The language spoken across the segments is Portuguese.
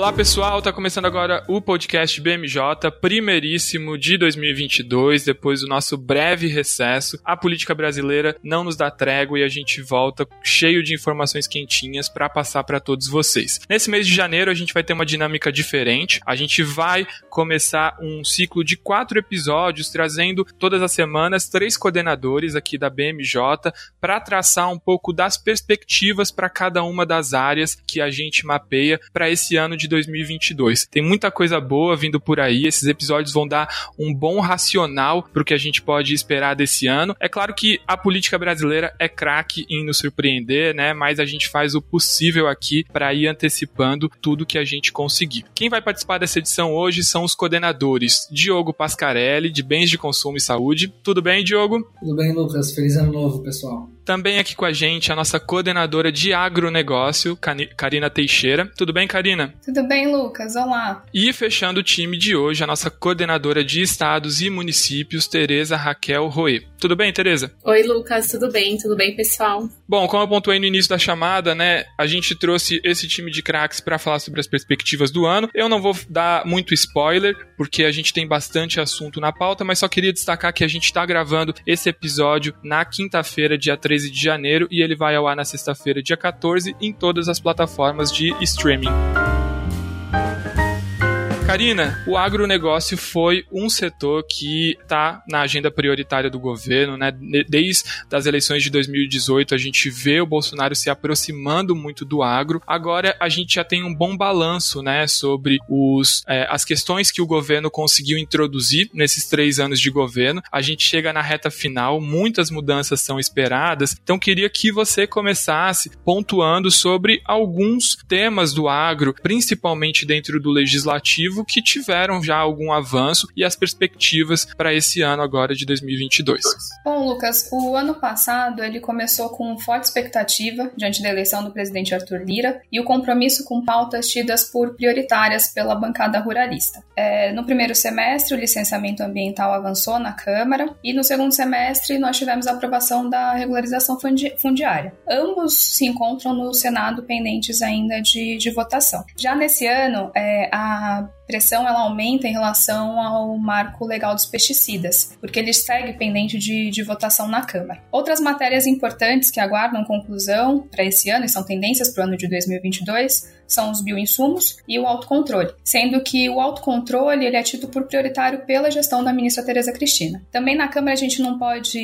Olá pessoal, tá começando agora o podcast BMJ, primeiríssimo de 2022, depois do nosso breve recesso. A política brasileira não nos dá trégua e a gente volta cheio de informações quentinhas para passar para todos vocês. Nesse mês de janeiro a gente vai ter uma dinâmica diferente. A gente vai começar um ciclo de quatro episódios trazendo todas as semanas três coordenadores aqui da BMJ para traçar um pouco das perspectivas para cada uma das áreas que a gente mapeia para esse ano de 2022. Tem muita coisa boa vindo por aí, esses episódios vão dar um bom racional o que a gente pode esperar desse ano. É claro que a política brasileira é craque em nos surpreender, né? Mas a gente faz o possível aqui para ir antecipando tudo que a gente conseguir. Quem vai participar dessa edição hoje são os coordenadores Diogo Pascarelli, de Bens de Consumo e Saúde. Tudo bem, Diogo? Tudo bem, Lucas. Feliz ano novo, pessoal. Também aqui com a gente a nossa coordenadora de agronegócio, Karina Teixeira. Tudo bem, Karina? Tudo bem, Lucas. Olá. E fechando o time de hoje, a nossa coordenadora de estados e municípios, Tereza Raquel Roê. Tudo bem, Tereza? Oi, Lucas. Tudo bem? Tudo bem, pessoal? Bom, como eu pontuei no início da chamada, né, a gente trouxe esse time de craques para falar sobre as perspectivas do ano. Eu não vou dar muito spoiler, porque a gente tem bastante assunto na pauta, mas só queria destacar que a gente está gravando esse episódio na quinta-feira, dia 13 de janeiro, e ele vai ao ar na sexta-feira, dia 14, em todas as plataformas de streaming. Karina, o agronegócio foi um setor que está na agenda prioritária do governo, né? Desde as eleições de 2018, a gente vê o Bolsonaro se aproximando muito do agro. Agora a gente já tem um bom balanço, né, sobre os, é, as questões que o governo conseguiu introduzir nesses três anos de governo. A gente chega na reta final, muitas mudanças são esperadas. Então queria que você começasse pontuando sobre alguns temas do agro, principalmente dentro do legislativo que tiveram já algum avanço e as perspectivas para esse ano agora de 2022. Bom, Lucas, o ano passado ele começou com forte expectativa diante da eleição do presidente Arthur Lira e o compromisso com pautas tidas por prioritárias pela bancada ruralista. É, no primeiro semestre, o licenciamento ambiental avançou na Câmara e no segundo semestre nós tivemos a aprovação da regularização fundi fundiária. Ambos se encontram no Senado pendentes ainda de, de votação. Já nesse ano, é, a pressão ela aumenta em relação ao marco legal dos pesticidas, porque ele segue pendente de, de votação na Câmara. Outras matérias importantes que aguardam conclusão para esse ano e são tendências para o ano de 2022 são os bioinsumos e o autocontrole, sendo que o autocontrole ele é tido por prioritário pela gestão da ministra Tereza Cristina. Também na Câmara a gente não pode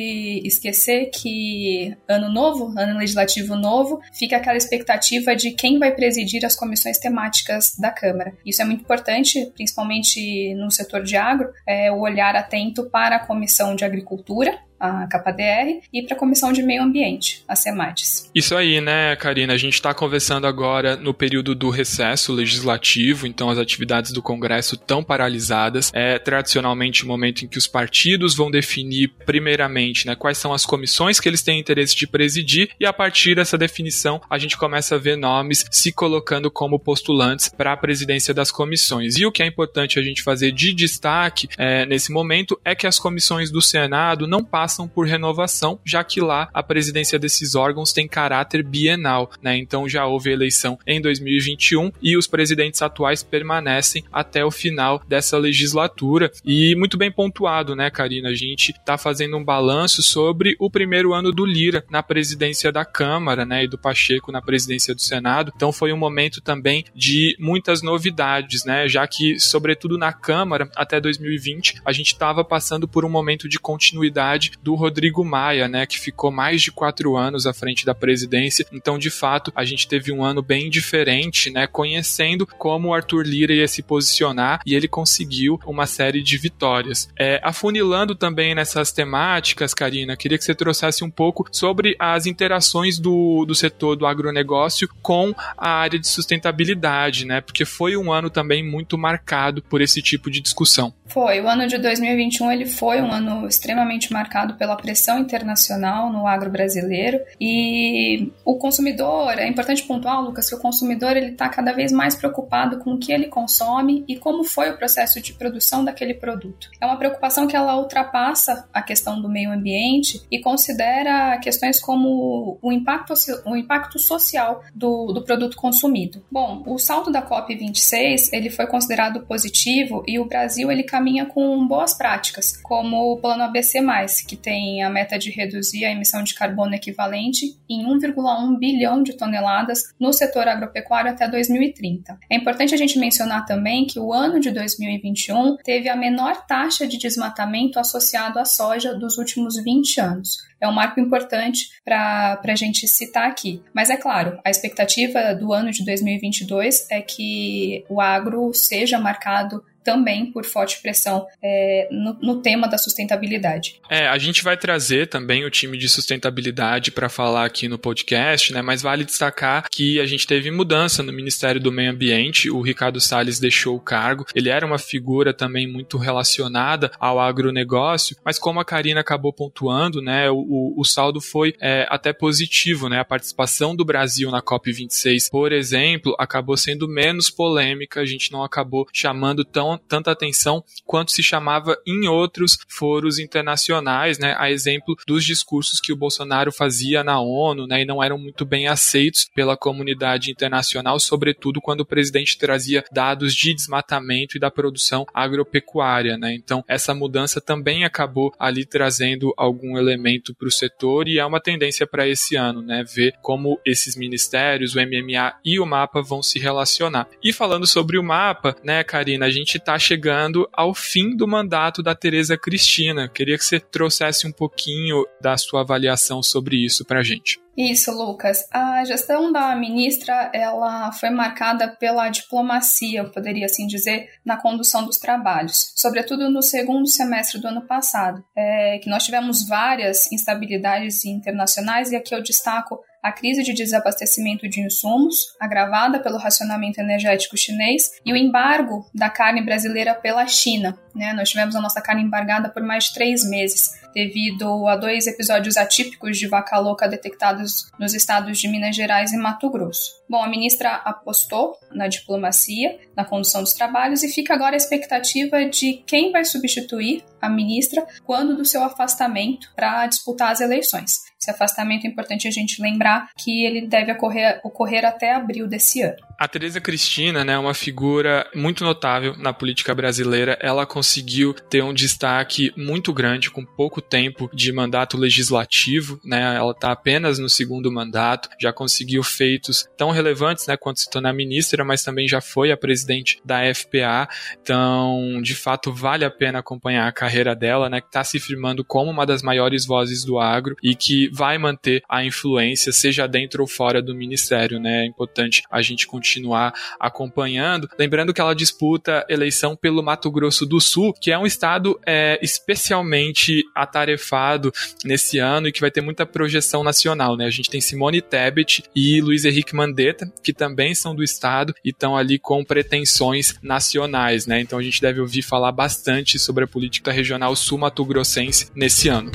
esquecer que ano novo, ano legislativo novo, fica aquela expectativa de quem vai presidir as comissões temáticas da Câmara. Isso é muito importante, principalmente no setor de agro, é o olhar atento para a Comissão de Agricultura, a CAPADR, e para a Comissão de Meio Ambiente, a CEMATES. Isso aí, né, Karina? A gente está conversando agora no período do recesso legislativo, então as atividades do Congresso estão paralisadas. É tradicionalmente o momento em que os partidos vão definir, primeiramente, né, quais são as comissões que eles têm interesse de presidir, e a partir dessa definição a gente começa a ver nomes se colocando como postulantes para a presidência das comissões. E o que é importante a gente fazer de destaque é, nesse momento é que as comissões do Senado não passam passam por renovação, já que lá a presidência desses órgãos tem caráter bienal, né? Então já houve eleição em 2021 e os presidentes atuais permanecem até o final dessa legislatura. E muito bem pontuado, né, Karina? A gente está fazendo um balanço sobre o primeiro ano do Lira na presidência da Câmara, né, e do Pacheco na presidência do Senado. Então foi um momento também de muitas novidades, né? Já que, sobretudo na Câmara, até 2020, a gente estava passando por um momento de continuidade do Rodrigo Maia, né, que ficou mais de quatro anos à frente da presidência. Então, de fato, a gente teve um ano bem diferente, né, conhecendo como o Arthur Lira ia se posicionar e ele conseguiu uma série de vitórias. É, afunilando também nessas temáticas, Karina, queria que você trouxesse um pouco sobre as interações do, do setor do agronegócio com a área de sustentabilidade, né, porque foi um ano também muito marcado por esse tipo de discussão. Foi, o ano de 2021 ele foi um ano extremamente marcado pela pressão internacional no agro brasileiro e o consumidor, é importante pontuar, Lucas, que o consumidor ele está cada vez mais preocupado com o que ele consome e como foi o processo de produção daquele produto. É uma preocupação que ela ultrapassa a questão do meio ambiente e considera questões como o impacto, o impacto social do, do produto consumido. Bom, o salto da COP26 ele foi considerado positivo e o Brasil ele caminha com boas práticas, como o Plano ABC+, que tem a meta de reduzir a emissão de carbono equivalente em 1,1 bilhão de toneladas no setor agropecuário até 2030. É importante a gente mencionar também que o ano de 2021 teve a menor taxa de desmatamento associado à soja dos últimos 20 anos. É um marco importante para a gente citar aqui. Mas é claro, a expectativa do ano de 2022 é que o agro seja marcado também por forte pressão é, no, no, tema da sustentabilidade. É, a gente vai trazer também o time de sustentabilidade para falar aqui no podcast, né? Mas vale destacar que a gente teve mudança no Ministério do Meio Ambiente. O Ricardo Salles deixou o cargo. Ele era uma figura também muito relacionada ao agronegócio, mas como a Karina acabou pontuando, né? O, o saldo foi é, até positivo, né? A participação do Brasil na COP26, por exemplo, acabou sendo menos polêmica. A gente não acabou chamando tão tanta atenção quanto se chamava em outros foros internacionais, né, a exemplo dos discursos que o Bolsonaro fazia na ONU, né, e não eram muito bem aceitos pela comunidade internacional, sobretudo quando o presidente trazia dados de desmatamento e da produção agropecuária, né? Então, essa mudança também acabou ali trazendo algum elemento para o setor e é uma tendência para esse ano, né, ver como esses ministérios, o MMA e o MAPA vão se relacionar. E falando sobre o MAPA, né, Karina, a gente está chegando ao fim do mandato da Tereza Cristina. Queria que você trouxesse um pouquinho da sua avaliação sobre isso para a gente. Isso, Lucas. A gestão da ministra ela foi marcada pela diplomacia, eu poderia assim dizer, na condução dos trabalhos, sobretudo no segundo semestre do ano passado, é, que nós tivemos várias instabilidades internacionais e aqui eu destaco a crise de desabastecimento de insumos, agravada pelo racionamento energético chinês, e o embargo da carne brasileira pela China. Né? Nós tivemos a nossa carne embargada por mais de três meses, devido a dois episódios atípicos de vaca louca detectados nos estados de Minas Gerais e Mato Grosso. Bom, a ministra apostou na diplomacia, na condução dos trabalhos, e fica agora a expectativa de quem vai substituir a ministra quando do seu afastamento para disputar as eleições. Esse afastamento é importante a gente lembrar que ele deve ocorrer, ocorrer até abril desse ano. A Tereza Cristina né, uma figura muito notável na política brasileira. Ela conseguiu ter um destaque muito grande com pouco tempo de mandato legislativo. Né, ela está apenas no segundo mandato, já conseguiu feitos tão relevantes né, quanto se tornar ministra, mas também já foi a presidente da FPA. Então, de fato, vale a pena acompanhar a carreira dela, né, que está se firmando como uma das maiores vozes do agro e que vai manter a influência, seja dentro ou fora do ministério. Né? É importante a gente continuar acompanhando. Lembrando que ela disputa eleição pelo Mato Grosso do Sul, que é um estado é, especialmente atarefado nesse ano e que vai ter muita projeção nacional. Né? A gente tem Simone Tebet e Luiz Henrique Mandetta, que também são do estado e estão ali com pretensões nacionais. Né? Então a gente deve ouvir falar bastante sobre a política regional sul-mato-grossense nesse ano.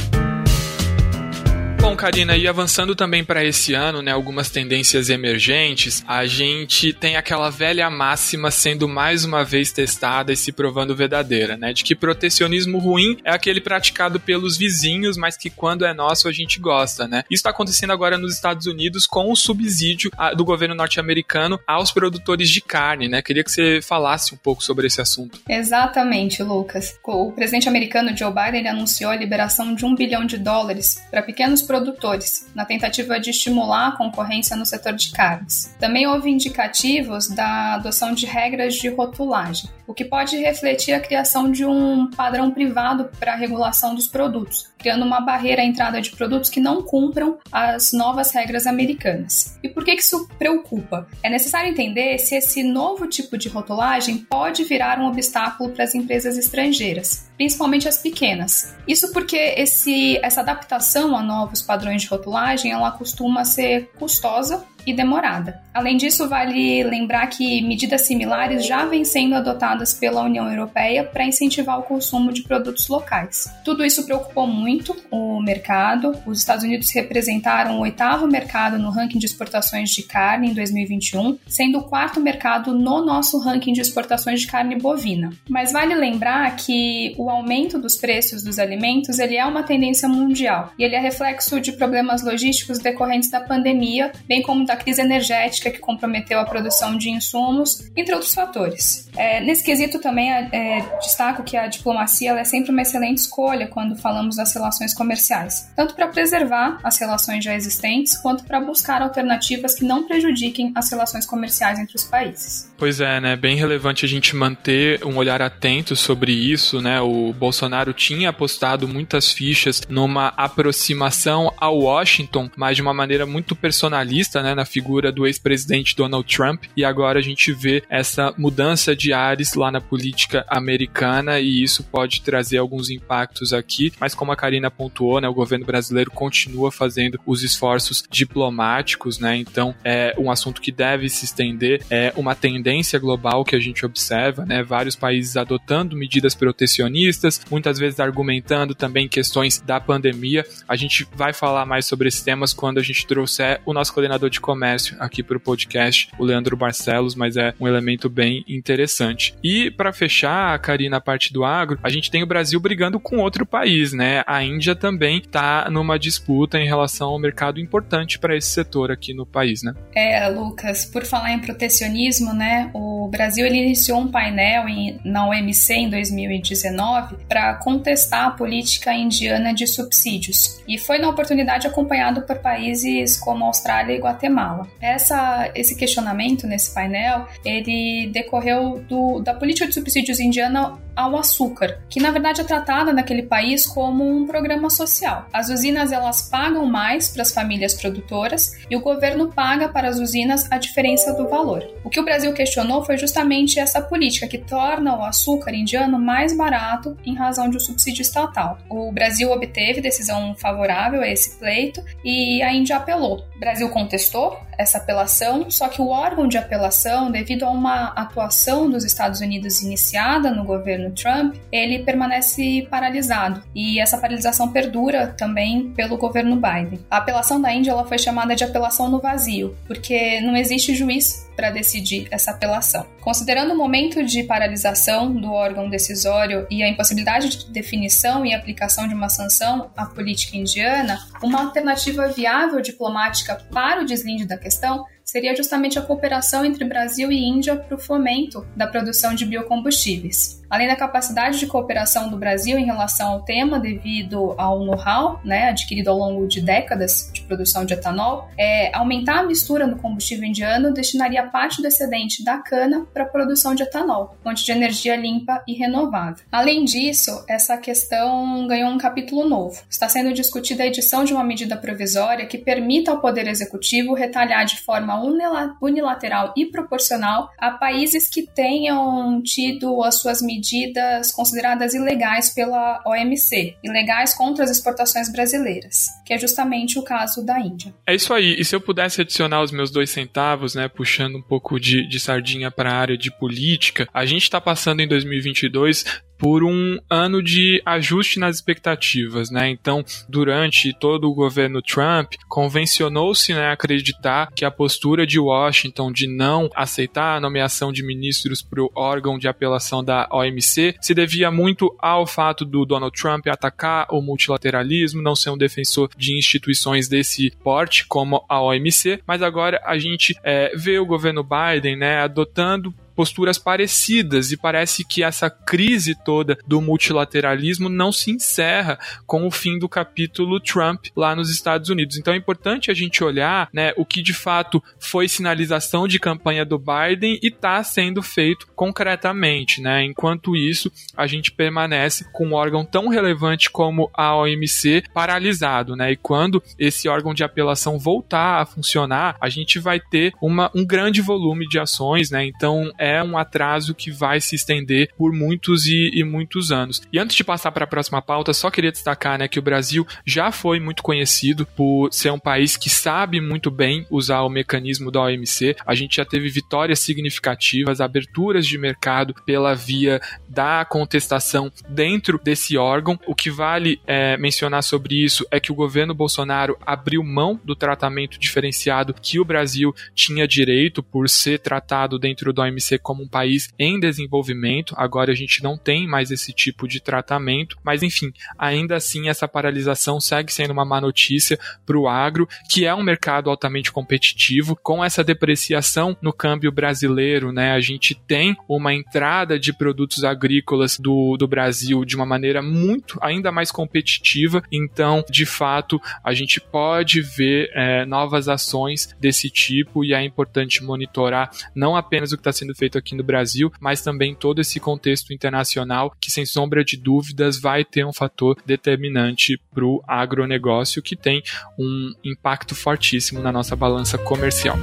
Bom, Karina, e avançando também para esse ano, né, algumas tendências emergentes, a gente tem aquela velha máxima sendo mais uma vez testada e se provando verdadeira, né, de que protecionismo ruim é aquele praticado pelos vizinhos, mas que quando é nosso a gente gosta, né. Isso está acontecendo agora nos Estados Unidos com o subsídio do governo norte-americano aos produtores de carne, né. Queria que você falasse um pouco sobre esse assunto. Exatamente, Lucas. O presidente americano Joe Biden anunciou a liberação de um bilhão de dólares para pequenos produtores, na tentativa de estimular a concorrência no setor de carnes. Também houve indicativos da adoção de regras de rotulagem, o que pode refletir a criação de um padrão privado para a regulação dos produtos, criando uma barreira à entrada de produtos que não cumpram as novas regras americanas. E por que isso preocupa? É necessário entender se esse novo tipo de rotulagem pode virar um obstáculo para as empresas estrangeiras, principalmente as pequenas. Isso porque esse, essa adaptação a novos padrões de rotulagem ela costuma ser custosa e demorada. Além disso, vale lembrar que medidas similares já vêm sendo adotadas pela União Europeia para incentivar o consumo de produtos locais. Tudo isso preocupou muito o mercado. Os Estados Unidos representaram o oitavo mercado no ranking de exportações de carne em 2021, sendo o quarto mercado no nosso ranking de exportações de carne bovina. Mas vale lembrar que o aumento dos preços dos alimentos ele é uma tendência mundial e ele é reflexo de problemas logísticos decorrentes da pandemia, bem como da crise energética que comprometeu a produção de insumos, entre outros fatores. É, nesse quesito também é, destaco que a diplomacia é sempre uma excelente escolha quando falamos das relações comerciais, tanto para preservar as relações já existentes quanto para buscar alternativas que não prejudiquem as relações comerciais entre os países. Pois é, né? Bem relevante a gente manter um olhar atento sobre isso, né? O Bolsonaro tinha apostado muitas fichas numa aproximação a Washington, mas de uma maneira muito personalista, né? Na figura do ex-presidente Donald Trump, e agora a gente vê essa mudança de ares lá na política americana e isso pode trazer alguns impactos aqui, mas como a Karina pontuou, né? O governo brasileiro continua fazendo os esforços diplomáticos, né? Então é um assunto que deve se estender, é uma tendência global que a gente observa, né? Vários países adotando medidas protecionistas, muitas vezes argumentando também questões da pandemia. A gente vai falar mais sobre esses temas quando a gente trouxer o nosso coordenador de comércio aqui para o podcast, o Leandro Barcelos, mas é um elemento bem interessante. E para fechar, Karina, a parte do agro, a gente tem o Brasil brigando com outro país, né? A Índia também está numa disputa em relação ao mercado importante para esse setor aqui no país, né? É, Lucas, por falar em protecionismo, né? O Brasil ele iniciou um painel em, na OMC em 2019 para contestar a política indiana de subsídios e foi na oportunidade acompanhado por países como Austrália e Guatemala. Essa, esse questionamento nesse painel ele decorreu do, da política de subsídios indiana ao açúcar, que na verdade é tratada naquele país como um programa social. As usinas elas pagam mais para as famílias produtoras e o governo paga para as usinas a diferença do valor. O que o Brasil questionou foi justamente essa política que torna o açúcar indiano mais barato em razão de um subsídio estatal. O Brasil obteve decisão favorável a esse pleito e a Índia apelou. O Brasil contestou と、essa apelação, só que o órgão de apelação, devido a uma atuação dos Estados Unidos iniciada no governo Trump, ele permanece paralisado e essa paralisação perdura também pelo governo Biden. A apelação da Índia ela foi chamada de apelação no vazio, porque não existe juiz para decidir essa apelação. Considerando o momento de paralisação do órgão decisório e a impossibilidade de definição e aplicação de uma sanção à política indiana, uma alternativa viável diplomática para o deslinde da questão seria justamente a cooperação entre Brasil e Índia para o fomento da produção de biocombustíveis. Além da capacidade de cooperação do Brasil em relação ao tema, devido ao know-how né, adquirido ao longo de décadas de produção de etanol, é, aumentar a mistura no combustível indiano destinaria parte do excedente da cana para a produção de etanol, fonte de energia limpa e renovável. Além disso, essa questão ganhou um capítulo novo. Está sendo discutida a edição de uma medida provisória que permita ao Poder Executivo retalhar de forma unilateral e proporcional a países que tenham tido as suas medidas consideradas ilegais pela OMC, ilegais contra as exportações brasileiras, que é justamente o caso da Índia. É isso aí. E se eu pudesse adicionar os meus dois centavos, né, puxando um pouco de, de sardinha para a área de política, a gente está passando em 2022 por um ano de ajuste nas expectativas, né? Então, durante todo o governo Trump, convencionou-se né, acreditar que a postura de Washington de não aceitar a nomeação de ministros para o órgão de apelação da OMC se devia muito ao fato do Donald Trump atacar o multilateralismo, não ser um defensor de instituições desse porte como a OMC, mas agora a gente é, vê o governo Biden né, adotando posturas parecidas e parece que essa crise toda do multilateralismo não se encerra com o fim do capítulo Trump lá nos Estados Unidos. Então é importante a gente olhar né, o que de fato foi sinalização de campanha do Biden e está sendo feito concretamente. Né? Enquanto isso, a gente permanece com um órgão tão relevante como a OMC paralisado. Né? E quando esse órgão de apelação voltar a funcionar, a gente vai ter uma, um grande volume de ações. Né? Então é é um atraso que vai se estender por muitos e, e muitos anos. E antes de passar para a próxima pauta, só queria destacar né, que o Brasil já foi muito conhecido por ser um país que sabe muito bem usar o mecanismo da OMC. A gente já teve vitórias significativas, aberturas de mercado pela via da contestação dentro desse órgão. O que vale é, mencionar sobre isso é que o governo Bolsonaro abriu mão do tratamento diferenciado que o Brasil tinha direito por ser tratado dentro da OMC como um país em desenvolvimento. Agora a gente não tem mais esse tipo de tratamento, mas enfim, ainda assim essa paralisação segue sendo uma má notícia para o agro, que é um mercado altamente competitivo. Com essa depreciação no câmbio brasileiro, né, a gente tem uma entrada de produtos agrícolas do, do Brasil de uma maneira muito ainda mais competitiva. Então, de fato, a gente pode ver é, novas ações desse tipo e é importante monitorar não apenas o que está sendo feito aqui no Brasil, mas também todo esse contexto internacional que, sem sombra de dúvidas, vai ter um fator determinante para o agronegócio que tem um impacto fortíssimo na nossa balança comercial.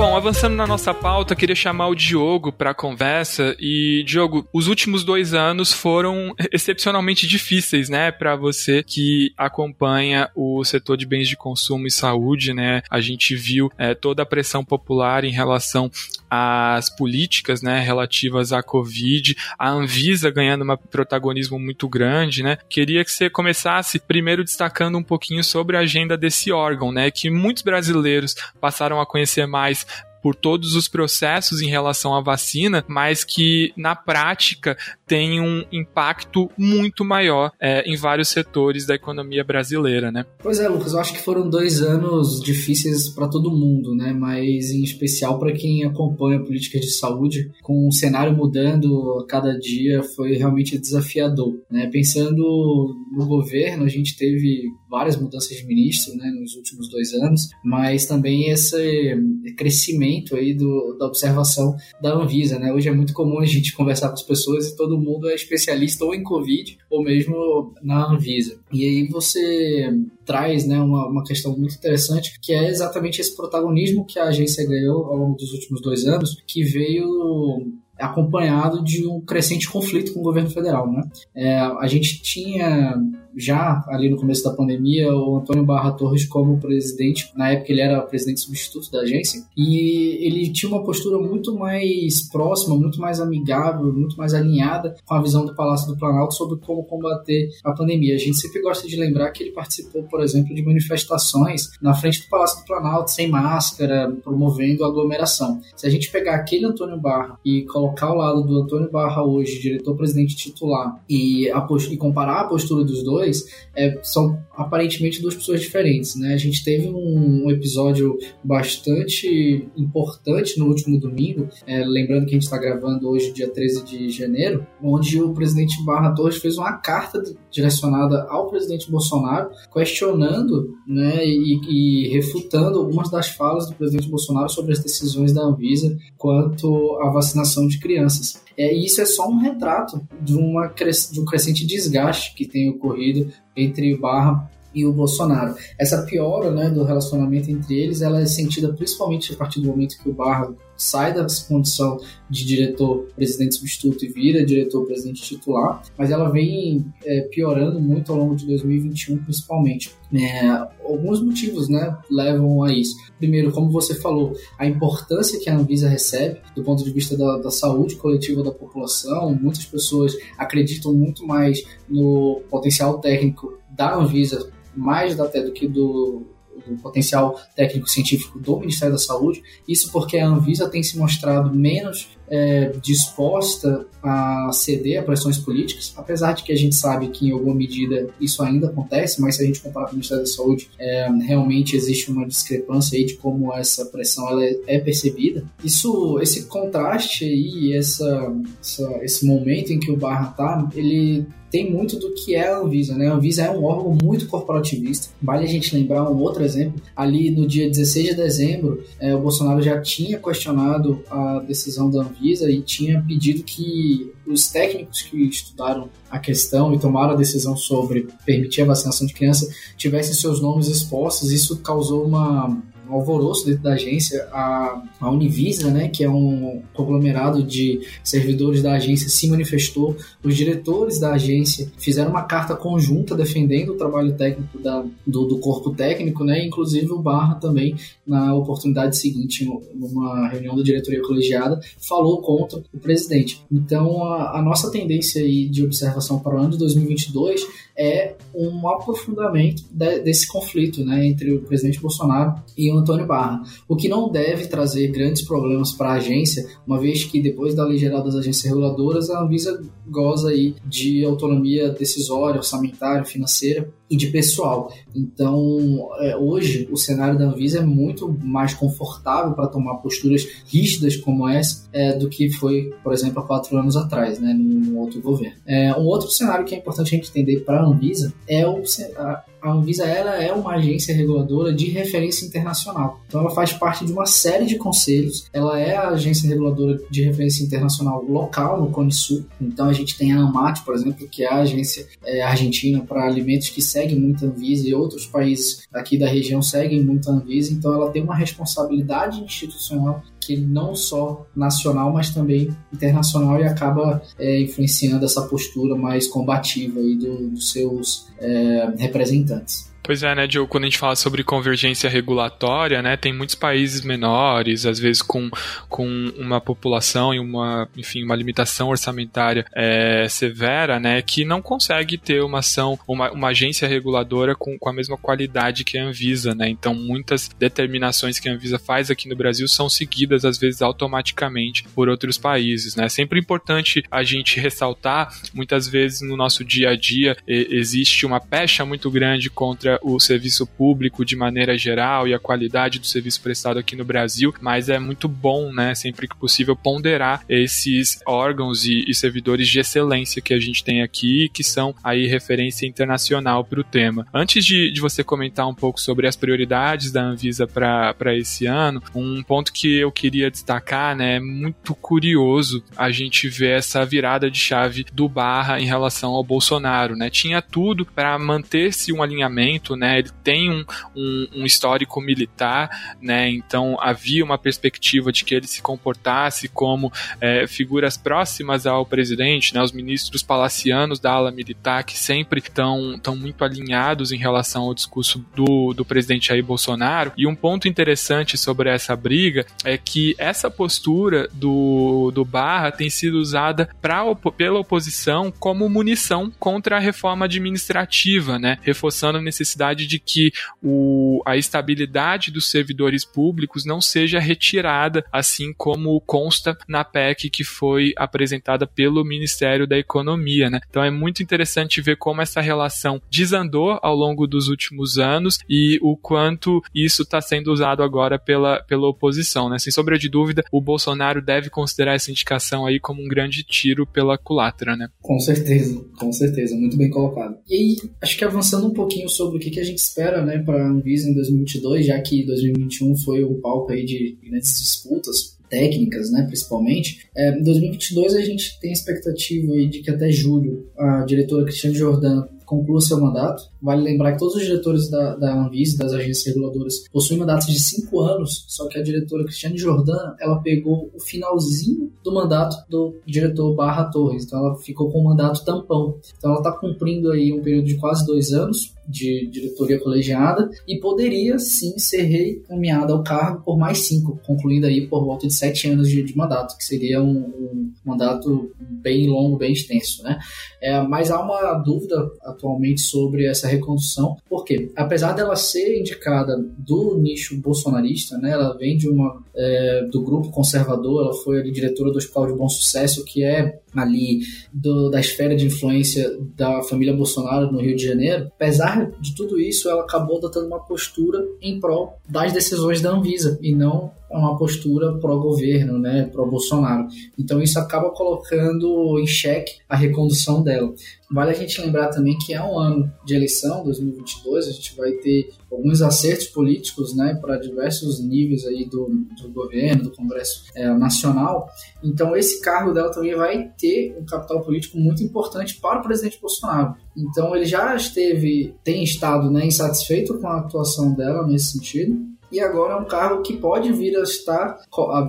Bom, avançando na nossa pauta, queria chamar o Diogo para a conversa. E, Diogo, os últimos dois anos foram excepcionalmente difíceis, né, para você que acompanha o setor de bens de consumo e saúde, né? A gente viu é, toda a pressão popular em relação às políticas, né, relativas à Covid, a Anvisa ganhando um protagonismo muito grande, né? Queria que você começasse primeiro destacando um pouquinho sobre a agenda desse órgão, né, que muitos brasileiros passaram a conhecer mais por todos os processos em relação à vacina, mas que na prática tem um impacto muito maior é, em vários setores da economia brasileira, né? Pois é, Lucas, eu acho que foram dois anos difíceis para todo mundo, né? Mas em especial para quem acompanha políticas de saúde, com o cenário mudando a cada dia, foi realmente desafiador, né? Pensando no governo, a gente teve várias mudanças de ministro, né, nos últimos dois anos, mas também esse crescimento aí do, da observação da Anvisa, né? Hoje é muito comum a gente conversar com as pessoas e todo mundo é especialista ou em Covid ou mesmo na Anvisa. E aí você traz né, uma, uma questão muito interessante, que é exatamente esse protagonismo que a agência ganhou ao longo dos últimos dois anos, que veio acompanhado de um crescente conflito com o governo federal. Né? É, a gente tinha já ali no começo da pandemia o Antônio Barra Torres como presidente, na época ele era presidente substituto da agência, e ele tinha uma postura muito mais próxima, muito mais amigável, muito mais alinhada com a visão do Palácio do Planalto sobre como combater a pandemia. A gente sempre gosta de lembrar que ele participou, por exemplo, de manifestações na frente do Palácio do Planalto, sem máscara, promovendo aglomeração. Se a gente pegar aquele Antônio Barra e colocar ao lado do Antônio Barra hoje, diretor-presidente titular, e, e comparar a postura dos dois, é, são aparentemente duas pessoas diferentes, né? A gente teve um, um episódio bastante importante no último domingo, é, lembrando que a gente está gravando hoje, dia 13 de janeiro, onde o presidente Barra Torres fez uma carta direcionada ao presidente Bolsonaro, questionando né, e, e refutando algumas das falas do presidente Bolsonaro sobre as decisões da Anvisa quanto à vacinação de crianças. É, e isso é só um retrato de, uma, de um crescente desgaste que tem ocorrido entre Barra e o Bolsonaro. Essa piora né, do relacionamento entre eles ela é sentida principalmente a partir do momento que o Barra sai da condição de diretor-presidente substituto e vira diretor-presidente titular, mas ela vem é, piorando muito ao longo de 2021, principalmente. É, alguns motivos né, levam a isso. Primeiro, como você falou, a importância que a Anvisa recebe do ponto de vista da, da saúde coletiva da população. Muitas pessoas acreditam muito mais no potencial técnico da Anvisa, mais até do que do do potencial técnico-científico do Ministério da Saúde. Isso porque a Anvisa tem se mostrado menos é, disposta a ceder a pressões políticas, apesar de que a gente sabe que em alguma medida isso ainda acontece, mas se a gente comparar com o Ministério da Saúde, é, realmente existe uma discrepância aí de como essa pressão ela é, é percebida. Isso, esse contraste aí, essa, essa, esse momento em que o Barra está, ele tem muito do que é a Anvisa, né? A Anvisa é um órgão muito corporativista. Vale a gente lembrar um outro exemplo. Ali no dia 16 de dezembro, é, o Bolsonaro já tinha questionado a decisão da Anvisa e tinha pedido que os técnicos que estudaram a questão e tomaram a decisão sobre permitir a vacinação de criança tivessem seus nomes expostos. Isso causou uma alvoroço dentro da agência. A, a Univisa, né, que é um conglomerado de servidores da agência, se manifestou. Os diretores da agência fizeram uma carta conjunta defendendo o trabalho técnico da, do, do corpo técnico, né, inclusive o Barra também, na oportunidade seguinte, numa reunião da diretoria colegiada, falou contra o presidente. Então, a, a nossa tendência aí de observação para o ano de 2022 é um aprofundamento de, desse conflito né, entre o presidente Bolsonaro e o Antônio Barra, o que não deve trazer grandes problemas para a agência, uma vez que depois da lei geral das agências reguladoras, a Anvisa goza aí de autonomia decisória, orçamentária, financeira e de pessoal. Então, é, hoje, o cenário da Anvisa é muito mais confortável para tomar posturas rígidas como essa é, do que foi, por exemplo, há quatro anos atrás, né, num outro governo. É, um outro cenário que é importante a gente entender para a Anvisa é o, a Anvisa ela é uma agência reguladora de referência internacional. Então ela faz parte de uma série de conselhos. Ela é a agência reguladora de referência internacional local no Cone Sul. Então a gente tem a AMAT, por exemplo, que é a agência é, argentina para alimentos que segue muito a Anvisa e outros países aqui da região seguem muito a Anvisa. Então ela tem uma responsabilidade institucional que não só nacional, mas também internacional e acaba é, influenciando essa postura mais combativa aí do, dos seus é, representantes. Pois é, né, Joe, quando a gente fala sobre convergência regulatória, né, tem muitos países menores, às vezes com, com uma população e uma, enfim, uma limitação orçamentária é, severa, né, que não consegue ter uma ação, uma, uma agência reguladora com, com a mesma qualidade que a Anvisa, né, então muitas determinações que a Anvisa faz aqui no Brasil são seguidas, às vezes, automaticamente por outros países, né, sempre importante a gente ressaltar, muitas vezes no nosso dia a dia existe uma pecha muito grande contra o serviço público de maneira geral e a qualidade do serviço prestado aqui no Brasil, mas é muito bom, né, sempre que possível, ponderar esses órgãos e, e servidores de excelência que a gente tem aqui, que são aí referência internacional para o tema. Antes de, de, você comentar um pouco sobre as prioridades da Anvisa para esse ano, um ponto que eu queria destacar, né, é muito curioso a gente ver essa virada de chave do Barra em relação ao Bolsonaro, né? Tinha tudo para manter-se um alinhamento né? Ele tem um, um, um, histórico militar, né? Então havia uma perspectiva de que ele se comportasse como é, figuras próximas ao presidente, né? Os ministros palacianos da ala militar que sempre estão tão muito alinhados em relação ao discurso do, do presidente Jair Bolsonaro. E um ponto interessante sobre essa briga é que essa postura do, do Barra tem sido usada pra, pela oposição como munição contra a reforma administrativa, né? Reforçando a necessidade necessidade de que o, a estabilidade dos servidores públicos não seja retirada, assim como consta na PEC que foi apresentada pelo Ministério da Economia. Né? Então é muito interessante ver como essa relação desandou ao longo dos últimos anos e o quanto isso está sendo usado agora pela, pela oposição. Né? Sem sombra de dúvida, o Bolsonaro deve considerar essa indicação aí como um grande tiro pela culatra. Né? Com certeza, com certeza, muito bem colocado. E aí, acho que avançando um pouquinho sobre que, que a gente espera né, para a Anvisa em 2022, já que 2021 foi o palco aí de grandes disputas técnicas, né, principalmente. É, em 2022 a gente tem expectativa aí de que até julho a diretora Cristiane Jordan conclua seu mandato. Vale lembrar que todos os diretores da, da Anvisa, das agências reguladoras, possuem mandatos de cinco anos, só que a diretora Cristiane Jordan, ela pegou o finalzinho do mandato do diretor Barra Torres, então ela ficou com o mandato tampão. Então ela está cumprindo aí um período de quase dois anos de diretoria colegiada e poderia sim ser reencaminhada ao cargo por mais cinco, concluindo aí por volta de sete anos de, de mandato, que seria um, um, mandato bem longo, bem extenso, né? É, mas há uma dúvida atualmente sobre essa recondução, porque apesar dela ser indicada do nicho bolsonarista, né, ela vem de uma é, do grupo conservador, ela foi ali, diretora do Hospital de Bom Sucesso, que é ali do, da esfera de influência da família Bolsonaro no Rio de Janeiro. Apesar de tudo isso, ela acabou adotando uma postura em prol das decisões da Anvisa e não uma postura pró-governo, né, pró-Bolsonaro. Então isso acaba colocando em xeque a recondução dela. Vale a gente lembrar também que é um ano de eleição, 2022, a gente vai ter alguns acertos políticos, né, para diversos níveis aí do, do governo, do Congresso é, Nacional. Então esse cargo dela também vai ter um capital político muito importante para o presidente Bolsonaro. Então ele já esteve, tem estado, né, insatisfeito com a atuação dela nesse sentido e agora é um cargo que pode vir a estar,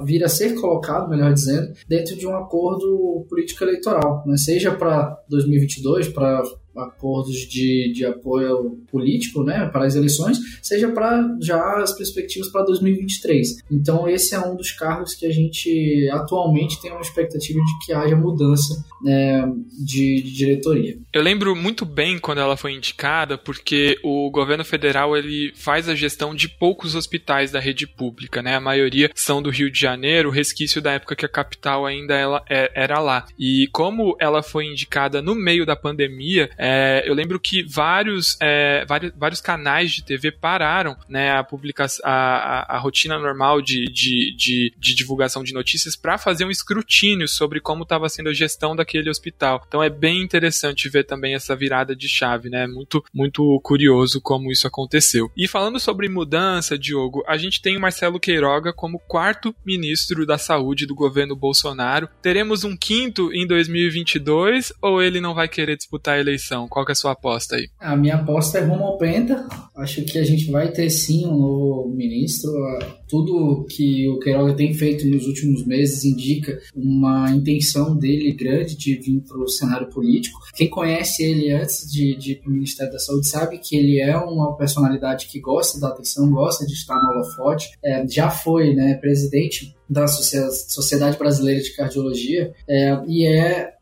vir a ser colocado, melhor dizendo, dentro de um acordo político eleitoral, né? seja para 2022, para acordos de, de apoio político né, para as eleições, seja para já as perspectivas para 2023. Então, esse é um dos cargos que a gente atualmente tem uma expectativa de que haja mudança né, de, de, diretoria. Eu lembro muito bem quando ela foi indicada, porque o governo federal ele faz a gestão de poucos hospitais da rede pública, né? A maioria são do Rio de Janeiro, resquício da época que a capital ainda ela, é, era lá. E como ela foi indicada no meio da pandemia, é, eu lembro que vários, é, vários, vários canais de TV pararam né, a, publicação, a, a, a rotina normal de, de, de, de divulgação de notícias para fazer um escrutínio sobre como estava sendo a gestão daquele hospital. Então é bem interessante ver também essa virada de chave, né? Muito, muito curioso como isso aconteceu. E falando sobre mudança, Diogo, a gente tem o Marcelo Queiroga como quarto ministro da saúde do governo Bolsonaro. Teremos um quinto em 2022 ou ele não vai querer disputar a eleição? Qual que é a sua aposta aí? A minha aposta é rumo ao Penta. Acho que a gente vai ter sim um novo ministro. Tudo que o Queiroga tem feito nos últimos meses indica uma intenção dele grande de vir para o cenário político. Quem conhece ele antes de, de ir para o Ministério da Saúde sabe que ele é uma personalidade que gosta da atenção, gosta de estar no holofote. É, já foi né, presidente da Sociedade Brasileira de Cardiologia é, e é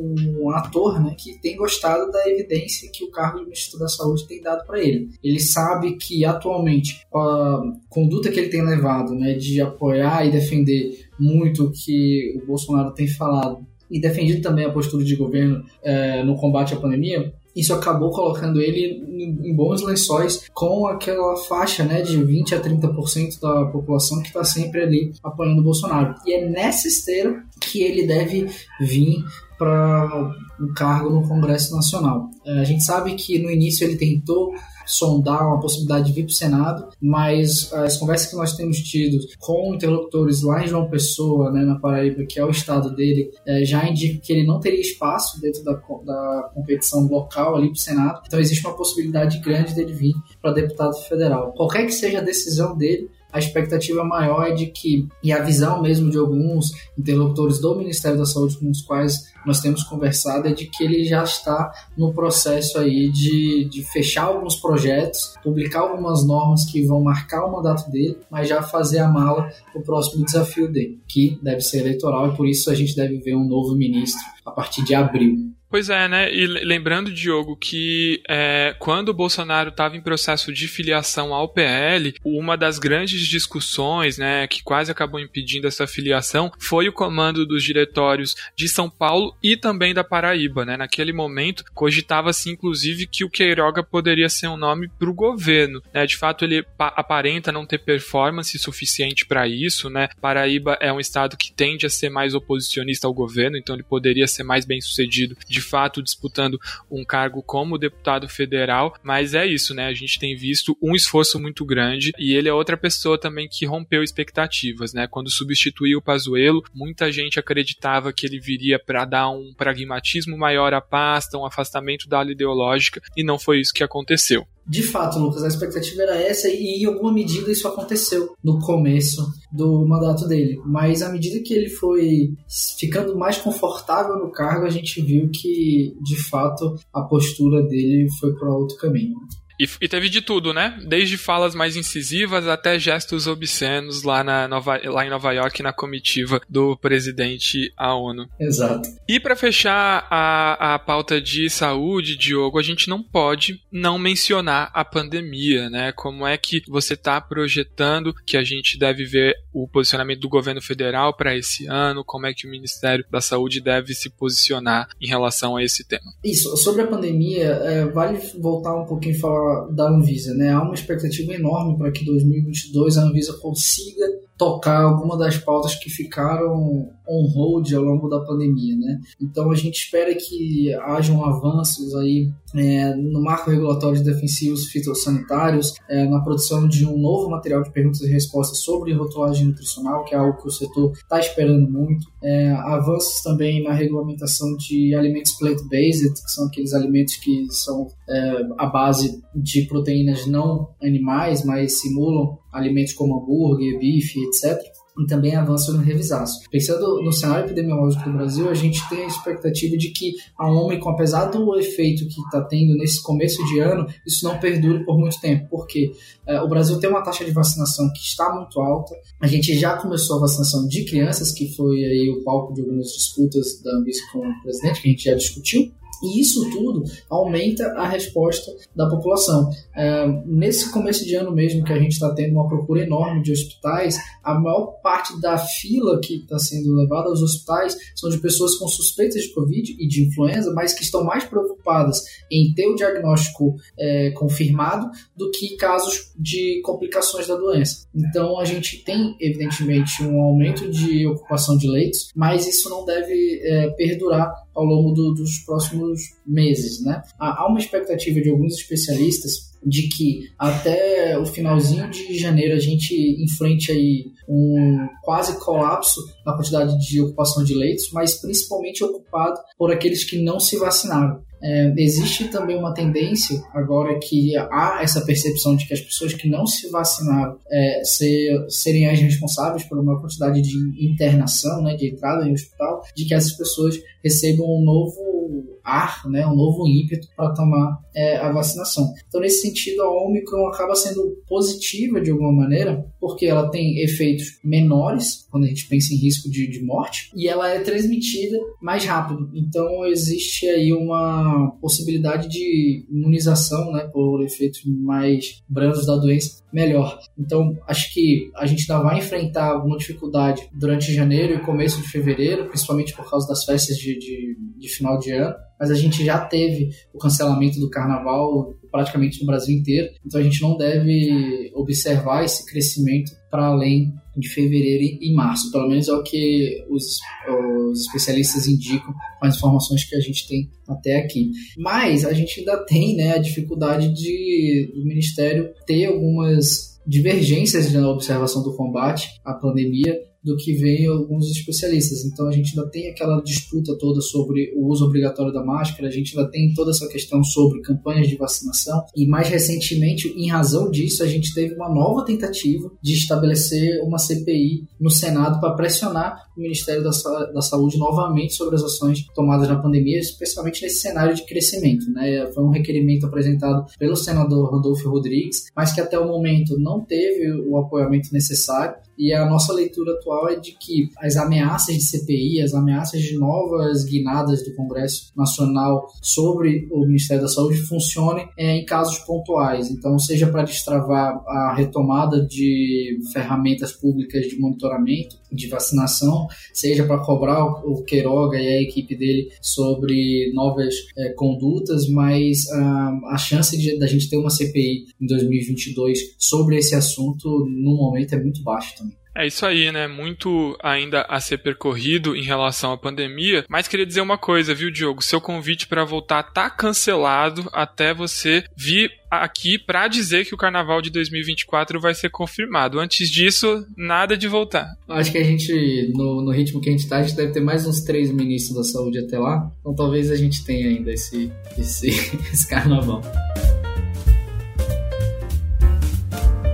um ator né, que tem gostado da evidência que o cargo de ministro da Saúde tem dado para ele. Ele sabe que atualmente a conduta que ele tem levado né, de apoiar e defender muito o que o Bolsonaro tem falado e defendido também a postura de governo é, no combate à pandemia, isso acabou colocando ele em bons lençóis com aquela faixa né, de 20 a 30% da população que está sempre ali apoiando o Bolsonaro. E é nessa esteira que ele deve vir para um cargo no Congresso Nacional. É, a gente sabe que no início ele tentou sondar uma possibilidade de vir para o Senado, mas as conversas que nós temos tido com interlocutores lá em João Pessoa, né, na Paraíba, que é o estado dele, é, já indica que ele não teria espaço dentro da, da competição local ali para o Senado. Então existe uma possibilidade grande dele vir para deputado federal. Qualquer que seja a decisão dele, a expectativa maior é de que, e a visão mesmo de alguns interlocutores do Ministério da Saúde com os quais nós temos conversado, é de que ele já está no processo aí de, de fechar alguns projetos, publicar algumas normas que vão marcar o mandato dele, mas já fazer a mala para o próximo desafio dele, que deve ser eleitoral, e por isso a gente deve ver um novo ministro a partir de abril. Pois é, né? E lembrando, Diogo, que é, quando o Bolsonaro estava em processo de filiação ao PL, uma das grandes discussões, né, que quase acabou impedindo essa filiação, foi o comando dos diretórios de São Paulo e também da Paraíba, né? Naquele momento, cogitava-se inclusive que o Queiroga poderia ser um nome para o governo, né? De fato, ele aparenta não ter performance suficiente para isso, né? Paraíba é um estado que tende a ser mais oposicionista ao governo, então ele poderia ser mais bem sucedido de de fato disputando um cargo como deputado federal, mas é isso, né? A gente tem visto um esforço muito grande e ele é outra pessoa também que rompeu expectativas, né? Quando substituiu o Pazuello, muita gente acreditava que ele viria para dar um pragmatismo maior à pasta, um afastamento da ala ideológica e não foi isso que aconteceu de fato, Lucas, a expectativa era essa e em alguma medida isso aconteceu no começo do mandato dele. Mas à medida que ele foi ficando mais confortável no cargo, a gente viu que de fato a postura dele foi para outro caminho. E, e, teve de tudo, né? Desde falas mais incisivas até gestos obscenos lá, na Nova, lá em Nova York na comitiva do presidente à ONU. Exato. E para fechar a, a pauta de saúde, Diogo, a gente não pode não mencionar a pandemia, né? Como é que você está projetando que a gente deve ver o posicionamento do governo federal para esse ano? Como é que o Ministério da Saúde deve se posicionar em relação a esse tema? Isso, sobre a pandemia, é, vale voltar um pouquinho e falar da Anvisa. Né? Há uma expectativa enorme para que 2022 a Anvisa consiga tocar alguma das pautas que ficaram on hold ao longo da pandemia, né? Então a gente espera que hajam avanços aí é, no marco regulatório de defensivos fitossanitários, é, na produção de um novo material de perguntas e respostas sobre rotulagem nutricional, que é algo que o setor está esperando muito. É, avanços também na regulamentação de alimentos plant-based, que são aqueles alimentos que são é, a base de proteínas não animais, mas simulam alimentos como hambúrguer, bife, etc. E também avanço no revisaço. Pensando no cenário epidemiológico do Brasil, a gente tem a expectativa de que a Ômicron, apesar do efeito que está tendo nesse começo de ano, isso não perdure por muito tempo, porque é, o Brasil tem uma taxa de vacinação que está muito alta, a gente já começou a vacinação de crianças, que foi aí o palco de algumas disputas da Anvisa com o presidente, que a gente já discutiu, e isso tudo aumenta a resposta da população. É, nesse começo de ano mesmo, que a gente está tendo uma procura enorme de hospitais, a maior parte da fila que está sendo levada aos hospitais são de pessoas com suspeitas de Covid e de influenza, mas que estão mais preocupadas em ter o diagnóstico é, confirmado do que casos de complicações da doença. Então, a gente tem, evidentemente, um aumento de ocupação de leitos, mas isso não deve é, perdurar ao longo do, dos próximos meses. Né? Há uma expectativa de alguns especialistas de que até o finalzinho de janeiro a gente enfrente aí um quase colapso na quantidade de ocupação de leitos, mas principalmente ocupado por aqueles que não se vacinaram. É, existe também uma tendência agora que há essa percepção de que as pessoas que não se vacinaram é, ser, serem as responsáveis por uma quantidade de internação, né, de entrada em hospital, de que essas pessoas recebam um novo ar, né, um novo ímpeto para tomar é, a vacinação. Então, nesse sentido, a Omicron acaba sendo positiva de alguma maneira, porque ela tem efeitos menores, quando a gente pensa em risco de, de morte, e ela é transmitida mais rápido. Então, existe aí uma possibilidade de imunização, né, por efeitos mais brandos da doença, melhor. Então, acho que a gente ainda vai enfrentar alguma dificuldade durante janeiro e começo de fevereiro, principalmente por causa das festas de, de, de final de ano, mas a gente já teve o cancelamento do carnaval praticamente no Brasil inteiro, então a gente não deve observar esse crescimento para além de fevereiro e março, pelo menos é o que os, os especialistas indicam com as informações que a gente tem até aqui. Mas a gente ainda tem né, a dificuldade de, do Ministério ter algumas divergências na observação do combate à pandemia do que veem alguns especialistas. Então a gente ainda tem aquela disputa toda sobre o uso obrigatório da máscara, a gente ainda tem toda essa questão sobre campanhas de vacinação e mais recentemente, em razão disso, a gente teve uma nova tentativa de estabelecer uma CPI no Senado para pressionar o Ministério da, da Saúde novamente sobre as ações tomadas na pandemia, especialmente nesse cenário de crescimento. Né? Foi um requerimento apresentado pelo senador Rodolfo Rodrigues, mas que até o momento não teve o apoiamento necessário e a nossa leitura atual é de que as ameaças de CPI, as ameaças de novas guinadas do Congresso Nacional sobre o Ministério da Saúde funcionem é, em casos pontuais. Então, seja para destravar a retomada de ferramentas públicas de monitoramento, de vacinação, seja para cobrar o Queiroga e a equipe dele sobre novas é, condutas, mas ah, a chance de da gente ter uma CPI em 2022 sobre esse assunto no momento é muito baixa também. É isso aí, né? Muito ainda a ser percorrido em relação à pandemia. Mas queria dizer uma coisa, viu, Diogo? Seu convite para voltar tá cancelado até você vir aqui para dizer que o carnaval de 2024 vai ser confirmado. Antes disso, nada de voltar. Acho que a gente, no, no ritmo que a gente tá, a gente deve ter mais uns três ministros da saúde até lá. Então talvez a gente tenha ainda esse, esse, esse carnaval.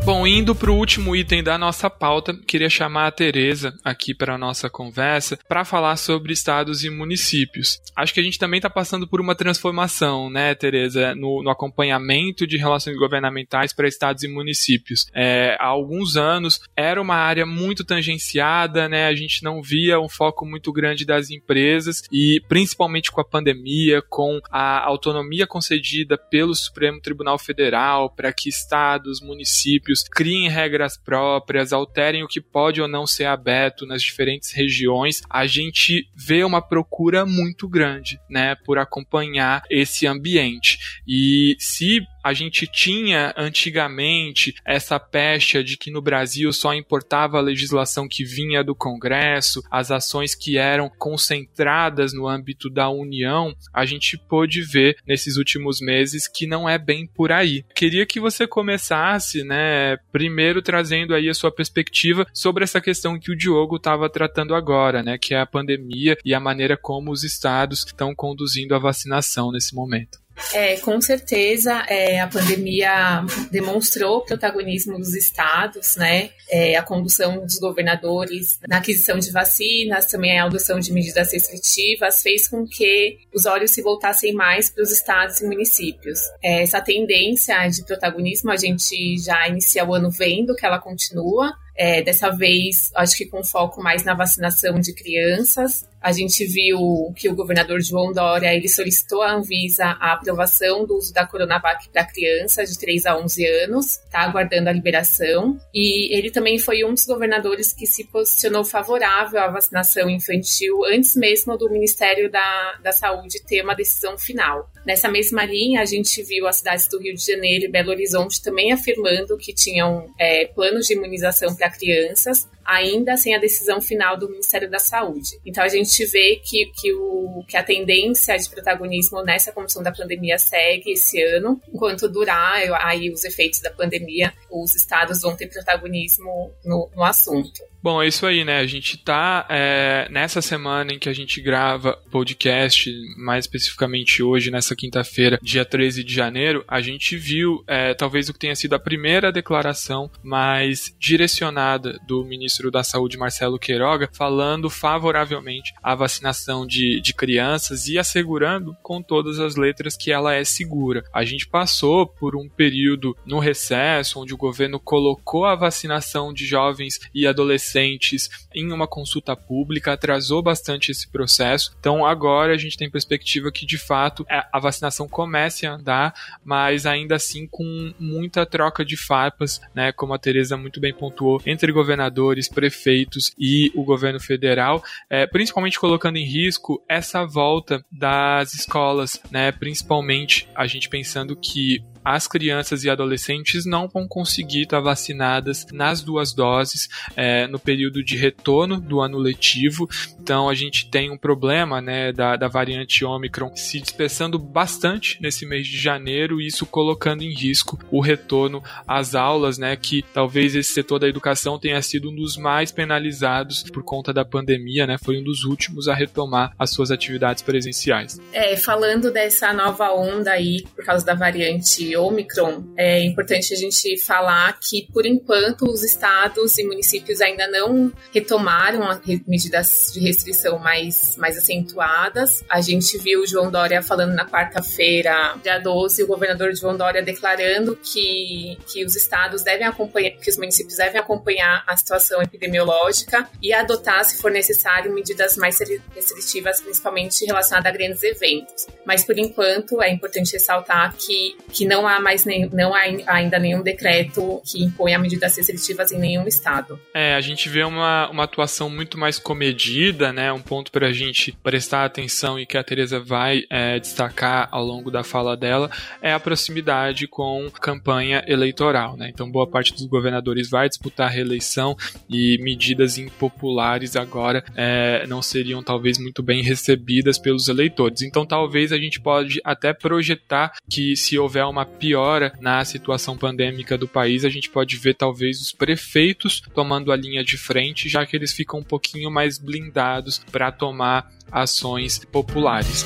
Bom, indo para o último item da nossa pauta, queria chamar a Tereza aqui para a nossa conversa para falar sobre estados e municípios. Acho que a gente também está passando por uma transformação, né, Tereza, no, no acompanhamento de relações governamentais para estados e municípios. É, há alguns anos era uma área muito tangenciada, né, a gente não via um foco muito grande das empresas e principalmente com a pandemia, com a autonomia concedida pelo Supremo Tribunal Federal para que estados, municípios municípios criem regras próprias, alterem o que pode ou não ser aberto nas diferentes regiões, a gente vê uma procura muito grande, né, por acompanhar esse ambiente. E se a gente tinha antigamente essa pecha de que no Brasil só importava a legislação que vinha do Congresso, as ações que eram concentradas no âmbito da União, a gente pôde ver nesses últimos meses que não é bem por aí. Queria que você começasse, né, primeiro trazendo aí a sua perspectiva sobre essa questão que o Diogo estava tratando agora, né, que é a pandemia e a maneira como os estados estão conduzindo a vacinação nesse momento. É, com certeza, é, a pandemia demonstrou o protagonismo dos estados, né? É, a condução dos governadores na aquisição de vacinas, também a adoção de medidas restritivas, fez com que os olhos se voltassem mais para os estados e municípios. É, essa tendência de protagonismo a gente já inicia o ano vendo que ela continua, é, dessa vez, acho que com foco mais na vacinação de crianças. A gente viu que o governador João Dória ele solicitou à Anvisa a aprovação do uso da Coronavac para crianças de 3 a 11 anos, está aguardando a liberação. E ele também foi um dos governadores que se posicionou favorável à vacinação infantil antes mesmo do Ministério da, da Saúde ter uma decisão final. Nessa mesma linha, a gente viu as cidades do Rio de Janeiro e Belo Horizonte também afirmando que tinham é, planos de imunização para crianças, ainda sem a decisão final do Ministério da Saúde. Então a gente vê que, que, o, que a tendência de protagonismo nessa condição da pandemia segue esse ano. Enquanto durar aí os efeitos da pandemia, os estados vão ter protagonismo no, no assunto. Bom, é isso aí, né? A gente tá é, nessa semana em que a gente grava podcast, mais especificamente hoje, nessa quinta-feira, dia 13 de janeiro, a gente viu é, talvez o que tenha sido a primeira declaração mais direcionada do ministro da Saúde, Marcelo Queiroga, falando favoravelmente à vacinação de, de crianças e assegurando com todas as letras que ela é segura. A gente passou por um período no recesso, onde o governo colocou a vacinação de jovens e adolescentes adolescentes em uma consulta pública, atrasou bastante esse processo. Então agora a gente tem perspectiva que de fato é, a vacinação comece a andar, mas ainda assim com muita troca de farpas, né, como a Tereza muito bem pontuou, entre governadores, prefeitos e o governo federal, é, principalmente colocando em risco essa volta das escolas, né, principalmente a gente pensando que as crianças e adolescentes não vão conseguir estar vacinadas nas duas doses é, no período de retorno do ano letivo. Então a gente tem um problema né, da, da variante Omicron se dispersando bastante nesse mês de janeiro, e isso colocando em risco o retorno às aulas, né, que talvez esse setor da educação tenha sido um dos mais penalizados por conta da pandemia, né, foi um dos últimos a retomar as suas atividades presenciais. É, falando dessa nova onda aí por causa da variante Omicron, é importante a gente falar que, por enquanto, os estados e municípios ainda não retomaram as medidas de restrição mais, mais acentuadas. A gente viu o João Dória falando na quarta-feira, dia 12, o governador João Dória declarando que, que os estados devem acompanhar, que os municípios devem acompanhar a situação epidemiológica e adotar, se for necessário, medidas mais restritivas, principalmente relacionadas a grandes eventos. Mas, por enquanto, é importante ressaltar que, que não há mais nem, não há ainda nenhum decreto que imponha medidas restritivas em nenhum estado. É, a gente vê uma, uma atuação muito mais comedida, né? Um ponto para a gente prestar atenção e que a Teresa vai é, destacar ao longo da fala dela é a proximidade com campanha eleitoral, né? Então boa parte dos governadores vai disputar a reeleição e medidas impopulares agora é, não seriam talvez muito bem recebidas pelos eleitores. Então talvez a gente pode até projetar que se houver uma piora na situação pandêmica do país, a gente pode ver talvez os prefeitos tomando a linha de frente, já que eles ficam um pouquinho mais blindados para tomar ações populares.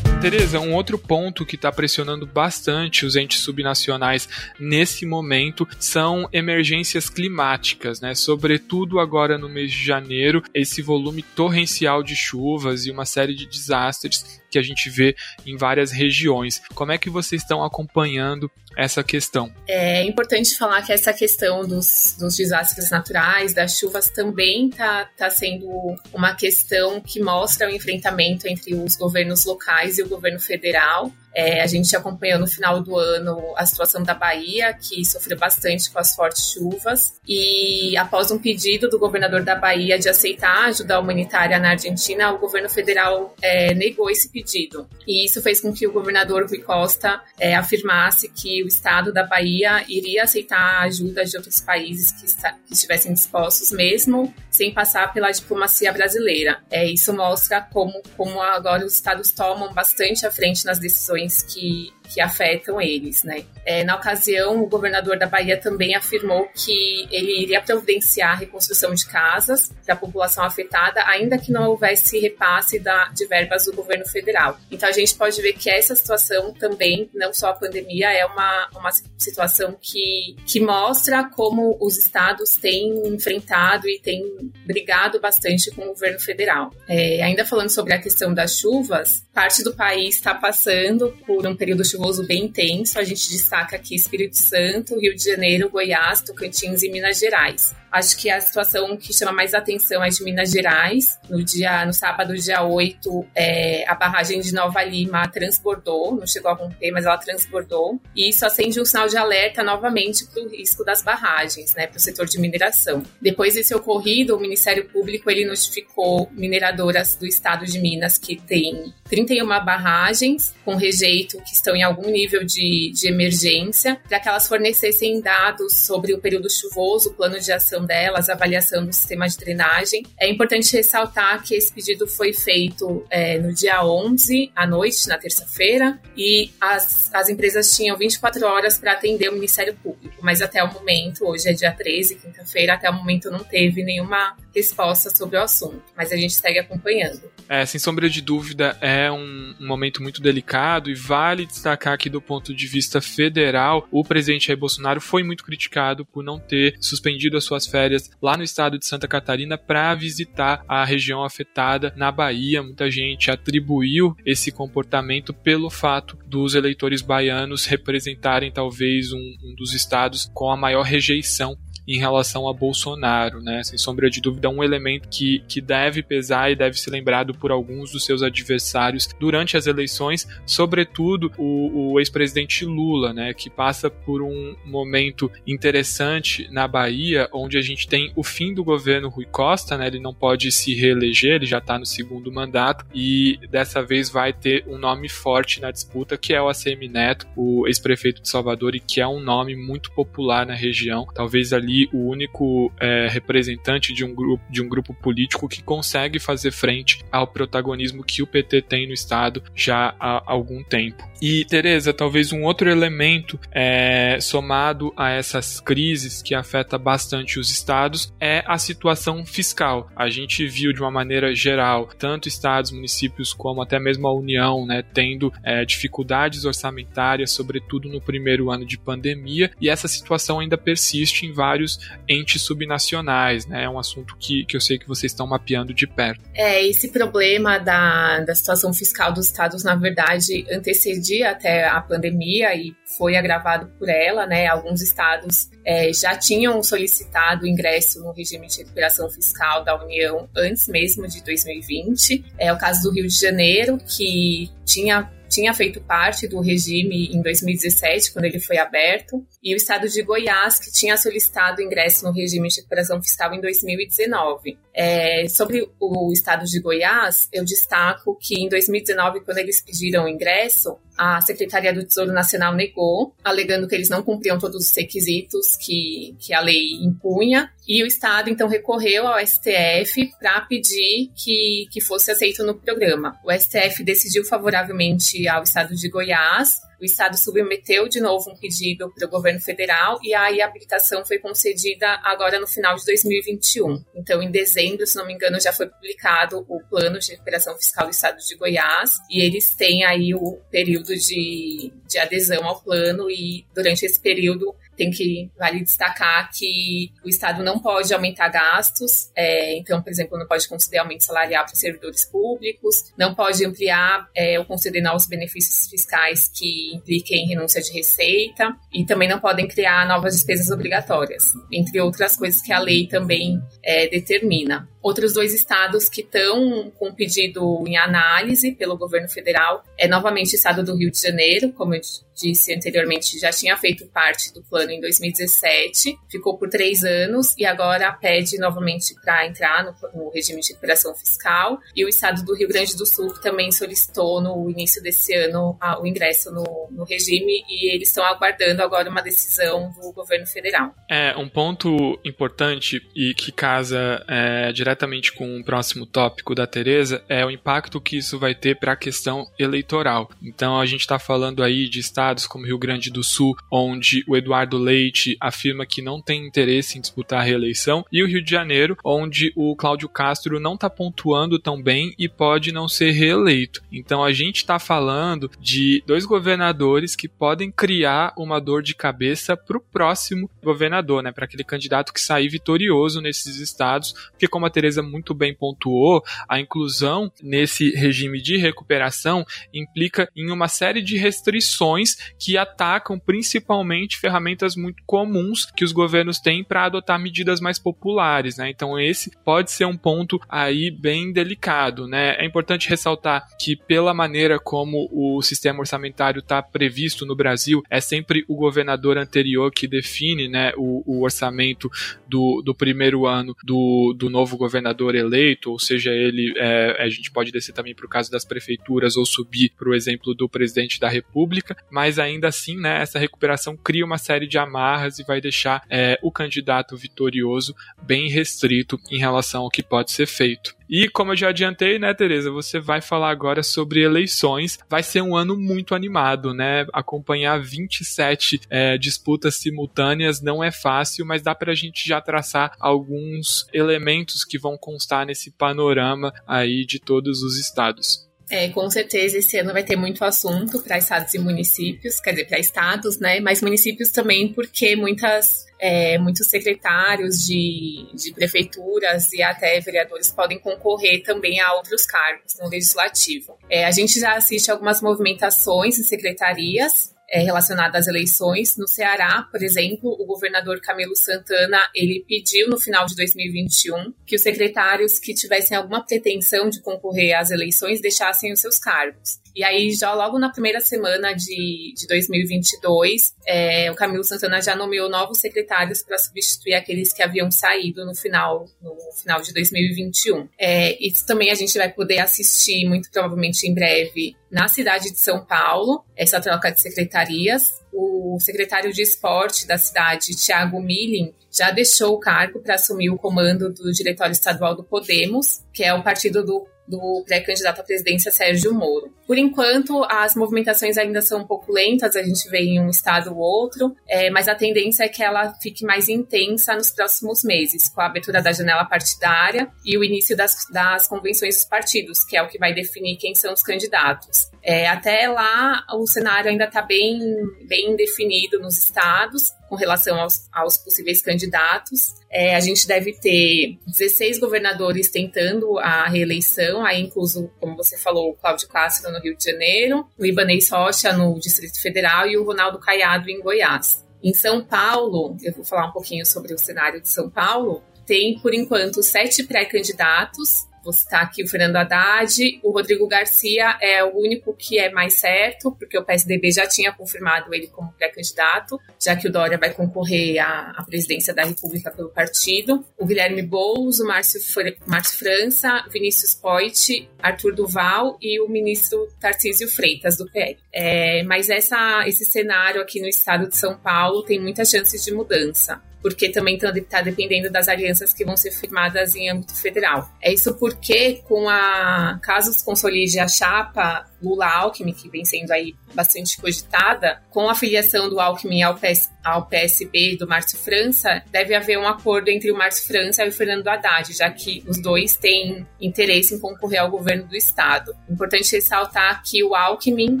Tereza, um outro ponto que está pressionando bastante os entes subnacionais nesse momento são emergências climáticas, né? Sobretudo agora no mês de janeiro, esse volume torrencial de chuvas e uma série de desastres que a gente vê em várias regiões. Como é que vocês estão acompanhando essa questão? É importante falar que essa questão dos, dos desastres naturais, das chuvas, também está tá sendo uma questão que mostra o enfrentamento entre os governos locais e o governo federal. É, a gente acompanhou no final do ano a situação da Bahia, que sofreu bastante com as fortes chuvas, e após um pedido do governador da Bahia de aceitar ajuda humanitária na Argentina, o governo federal é, negou esse pedido. E isso fez com que o governador Rui Costa é, afirmasse que o estado da Bahia iria aceitar a ajuda de outros países que, está, que estivessem dispostos, mesmo sem passar pela diplomacia brasileira. É, isso mostra como, como agora os estados tomam bastante à frente nas decisões que, que afetam eles, né? É, na ocasião, o governador da Bahia também afirmou que ele iria providenciar a reconstrução de casas para a população afetada, ainda que não houvesse repasse da, de verbas do governo federal. Então a gente pode ver que essa situação também, não só a pandemia, é uma, uma situação que, que mostra como os estados têm enfrentado e têm brigado bastante com o governo federal. É, ainda falando sobre a questão das chuvas, parte do país está passando por um período chuvoso bem intenso. A gente destaca aqui Espírito Santo, Rio de Janeiro, Goiás, Tocantins e Minas Gerais. Acho que a situação que chama mais atenção é de Minas Gerais. No dia, no sábado, dia 8, é, a barragem de Nova Lima transbordou, não chegou a romper, mas ela transbordou. E isso acende um sinal de alerta novamente para o risco das barragens, né, para o setor de mineração. Depois desse ocorrido, o Ministério Público ele notificou mineradoras do estado de Minas que tem 31 barragens com rejeito que estão em algum nível de, de emergência, para que elas fornecessem dados sobre o período chuvoso, o plano de ação delas, avaliação do sistema de drenagem. É importante ressaltar que esse pedido foi feito é, no dia 11 à noite, na terça-feira, e as, as empresas tinham 24 horas para atender o Ministério Público, mas até o momento, hoje é dia 13, quinta-feira, até o momento não teve nenhuma resposta sobre o assunto, mas a gente segue acompanhando. É, sem sombra de dúvida, é um, um momento muito delicado e vale destacar que do ponto de vista federal, o presidente Jair Bolsonaro foi muito criticado por não ter suspendido as suas férias lá no estado de Santa Catarina para visitar a região afetada na Bahia. Muita gente atribuiu esse comportamento pelo fato dos eleitores baianos representarem talvez um, um dos estados com a maior rejeição em relação a Bolsonaro, né? Sem sombra de dúvida, um elemento que, que deve pesar e deve ser lembrado por alguns dos seus adversários durante as eleições, sobretudo o, o ex-presidente Lula, né? Que passa por um momento interessante na Bahia, onde a gente tem o fim do governo Rui Costa, né? Ele não pode se reeleger, ele já está no segundo mandato e dessa vez vai ter um nome forte na disputa, que é o ACM Neto, o ex-prefeito de Salvador, e que é um nome muito popular na região, talvez ali ali o único é, representante de um, grupo, de um grupo político que consegue fazer frente ao protagonismo que o PT tem no Estado já há algum tempo. E, Tereza, talvez um outro elemento é, somado a essas crises que afeta bastante os estados é a situação fiscal. A gente viu de uma maneira geral, tanto estados, municípios, como até mesmo a União, né, tendo é, dificuldades orçamentárias, sobretudo no primeiro ano de pandemia, e essa situação ainda persiste em vários vários entes subnacionais, né? É um assunto que, que eu sei que vocês estão mapeando de perto. É, esse problema da, da situação fiscal dos estados, na verdade, antecedia até a pandemia e foi agravado por ela, né? Alguns estados é, já tinham solicitado ingresso no regime de recuperação fiscal da União antes mesmo de 2020. É o caso do Rio de Janeiro, que tinha tinha feito parte do regime em 2017, quando ele foi aberto, e o estado de Goiás, que tinha solicitado ingresso no regime de recuperação fiscal em 2019. É, sobre o estado de Goiás, eu destaco que em 2019, quando eles pediram o ingresso, a Secretaria do Tesouro Nacional negou, alegando que eles não cumpriam todos os requisitos que, que a lei impunha, e o Estado então recorreu ao STF para pedir que, que fosse aceito no programa. O STF decidiu favoravelmente ao Estado de Goiás, o Estado submeteu de novo um pedido para o governo federal e aí a habilitação foi concedida agora no final de 2021. Então, em dezembro, se não me engano, já foi publicado o plano de recuperação fiscal do Estado de Goiás e eles têm aí o período de, de adesão ao plano e durante esse período tem que vale destacar que o Estado não pode aumentar gastos, é, então, por exemplo, não pode conceder aumento salarial para servidores públicos, não pode ampliar é, ou conceder novos benefícios fiscais que impliquem renúncia de receita e também não podem criar novas despesas obrigatórias, entre outras coisas que a lei também é, determina. Outros dois estados que estão com pedido em análise pelo governo federal é novamente o estado do Rio de Janeiro, como eu disse anteriormente, já tinha feito parte do plano em 2017, ficou por três anos e agora pede novamente para entrar no, no, regime de recuperação fiscal. E o estado do Rio Grande do Sul também solicitou no início desse ano a, o ingresso no, no regime e eles estão aguardando agora uma decisão do governo federal. É um ponto importante e que casa é, diretamente com o próximo tópico da Tereza, é o impacto que isso vai ter para a questão eleitoral. Então a gente está falando aí de estados como Rio Grande do Sul, onde o Eduardo Leite afirma que não tem interesse em disputar a reeleição, e o Rio de Janeiro, onde o Cláudio Castro não está pontuando tão bem e pode não ser reeleito. Então a gente está falando de dois governadores que podem criar uma dor de cabeça para o próximo governador, né? Para aquele candidato que sair vitorioso nesses estados, porque como a Muito bem pontuou, a inclusão nesse regime de recuperação implica em uma série de restrições que atacam principalmente ferramentas muito comuns que os governos têm para adotar medidas mais populares, né? Então esse pode ser um ponto aí bem delicado, né? É importante ressaltar que pela maneira como o sistema orçamentário está previsto no Brasil, é sempre o governador anterior que define, né, o, o orçamento do, do primeiro ano do, do novo governador eleito, ou seja, ele é, a gente pode descer também para o caso das prefeituras ou subir para o exemplo do presidente da República, mas ainda assim, né, essa recuperação cria uma série de amarras e vai deixar é, o candidato vitorioso bem restrito em relação ao que pode ser feito. E como eu já adiantei, né, Tereza, você vai falar agora sobre eleições. Vai ser um ano muito animado, né? Acompanhar 27 é, disputas simultâneas não é fácil, mas dá para a gente já traçar alguns elementos que vão constar nesse panorama aí de todos os estados. É, com certeza esse ano vai ter muito assunto para estados e municípios, quer dizer, para estados, né? Mas municípios também, porque muitas, é, muitos secretários de, de prefeituras e até vereadores podem concorrer também a outros cargos no legislativo. É, a gente já assiste algumas movimentações em secretarias, é, relacionada às eleições. No Ceará, por exemplo, o governador Camilo Santana ele pediu no final de 2021 que os secretários que tivessem alguma pretensão de concorrer às eleições deixassem os seus cargos. E aí, já logo na primeira semana de, de 2022, é, o Camilo Santana já nomeou novos secretários para substituir aqueles que haviam saído no final, no final de 2021. É, isso também a gente vai poder assistir, muito provavelmente em breve, na cidade de São Paulo, essa troca de secretarias. O secretário de esporte da cidade, Tiago Milling, já deixou o cargo para assumir o comando do Diretório Estadual do Podemos, que é o partido do do pré-candidato à presidência Sérgio Moro. Por enquanto, as movimentações ainda são um pouco lentas, a gente vê em um estado ou outro, é, mas a tendência é que ela fique mais intensa nos próximos meses, com a abertura da janela partidária e o início das, das convenções dos partidos, que é o que vai definir quem são os candidatos. É, até lá, o cenário ainda está bem, bem definido nos estados, com relação aos, aos possíveis candidatos. É, a gente deve ter 16 governadores tentando a reeleição, aí incluso, como você falou, o Cláudio Castro no Rio de Janeiro, o Ibanez Rocha no Distrito Federal e o Ronaldo Caiado em Goiás. Em São Paulo, eu vou falar um pouquinho sobre o cenário de São Paulo, tem, por enquanto, sete pré-candidatos Vou citar aqui o Fernando Haddad. O Rodrigo Garcia é o único que é mais certo, porque o PSDB já tinha confirmado ele como pré-candidato, já que o Dória vai concorrer à, à, presidência da República pelo partido. O Guilherme Boulos, o Márcio, Márcio França, Vinícius Poit, Arthur Duval e o ministro Tarcísio Freitas, do PL. É, mas essa, esse cenário aqui no estado de São Paulo tem muitas chances de mudança porque também está dependendo das alianças que vão ser firmadas em âmbito federal. É isso porque, com a caso se consolide a chapa Lula-Alckmin, que vem sendo aí bastante cogitada, com a filiação do Alckmin ao, PS, ao PSB do Márcio França, deve haver um acordo entre o Márcio França e o Fernando Haddad, já que os dois têm interesse em concorrer ao governo do Estado. Importante ressaltar que o Alckmin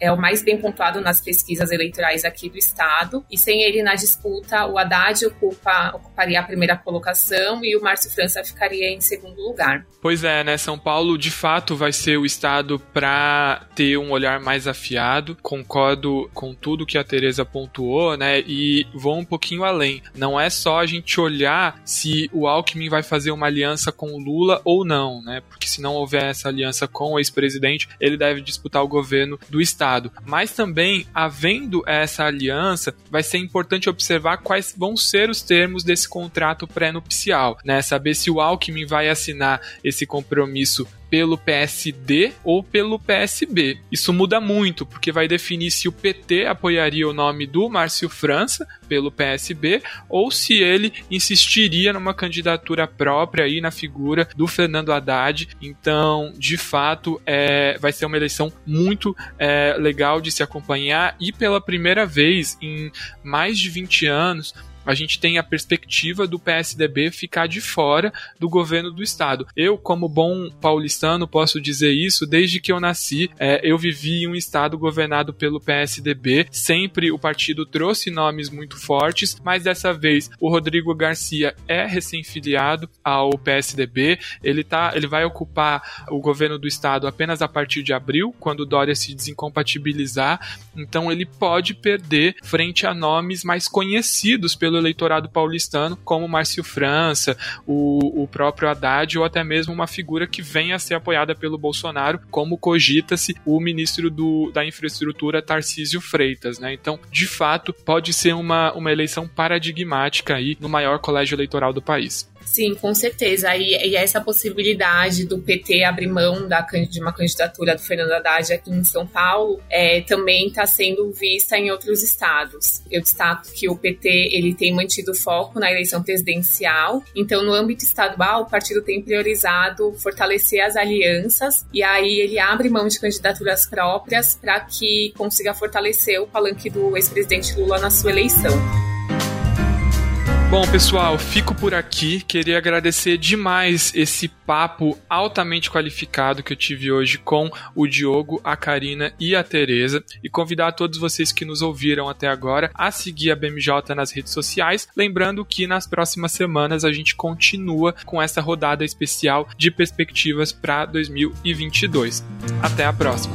é o mais bem pontuado nas pesquisas eleitorais aqui do Estado, e sem ele na disputa, o Haddad ocupa, ocuparia a primeira colocação e o Márcio França ficaria em segundo lugar. Pois é, né? São Paulo, de fato, vai ser o Estado para ter um olhar mais afiado. Concordo com tudo que a Teresa pontuou, né? E vou um pouquinho além. Não é só a gente olhar se o Alckmin vai fazer uma aliança com o Lula ou não, né? Porque se não houver essa aliança com o ex-presidente, ele deve disputar o governo do estado. Mas também, havendo essa aliança, vai ser importante observar quais vão ser os termos desse contrato pré-nupcial, né? Saber se o Alckmin vai assinar esse compromisso pelo PSD ou pelo PSB. Isso muda muito, porque vai definir se o PT apoiaria o nome do Márcio França pelo PSB ou se ele insistiria numa candidatura própria aí na figura do Fernando Haddad. Então, de fato, é, vai ser uma eleição muito é, legal de se acompanhar e pela primeira vez em mais de 20 anos a gente tem a perspectiva do PSDB ficar de fora do governo do estado. Eu, como bom paulistano, posso dizer isso desde que eu nasci. É, eu vivi em um estado governado pelo PSDB. Sempre o partido trouxe nomes muito fortes, mas dessa vez o Rodrigo Garcia é recém-filiado ao PSDB. Ele, tá, ele vai ocupar o governo do estado apenas a partir de abril, quando o Dória se desincompatibilizar. Então ele pode perder frente a nomes mais conhecidos pelo pelo eleitorado paulistano, como Márcio França, o, o próprio Haddad ou até mesmo uma figura que venha a ser apoiada pelo Bolsonaro, como cogita-se o ministro do, da Infraestrutura Tarcísio Freitas. Né? Então, de fato, pode ser uma, uma eleição paradigmática aí no maior colégio eleitoral do país. Sim, com certeza. E, e, essa possibilidade do PT abrir mão da, de uma candidatura do Fernando Haddad aqui em São Paulo é, também está sendo vista em outros estados. Eu destaco que o PT ele tem mantido foco na eleição presidencial. Então, no âmbito estadual, o partido tem priorizado fortalecer as alianças e aí ele abre mão de candidaturas próprias para que consiga fortalecer o palanque do ex-presidente Lula na sua eleição. Bom, pessoal, fico por aqui. Queria agradecer demais esse papo altamente qualificado que eu tive hoje com o Diogo, a Karina e a Tereza e convidar todos vocês que nos ouviram até agora a seguir a BMJ nas redes sociais, lembrando que nas próximas semanas a gente continua com essa rodada especial de perspectivas para 2022. Até a próxima.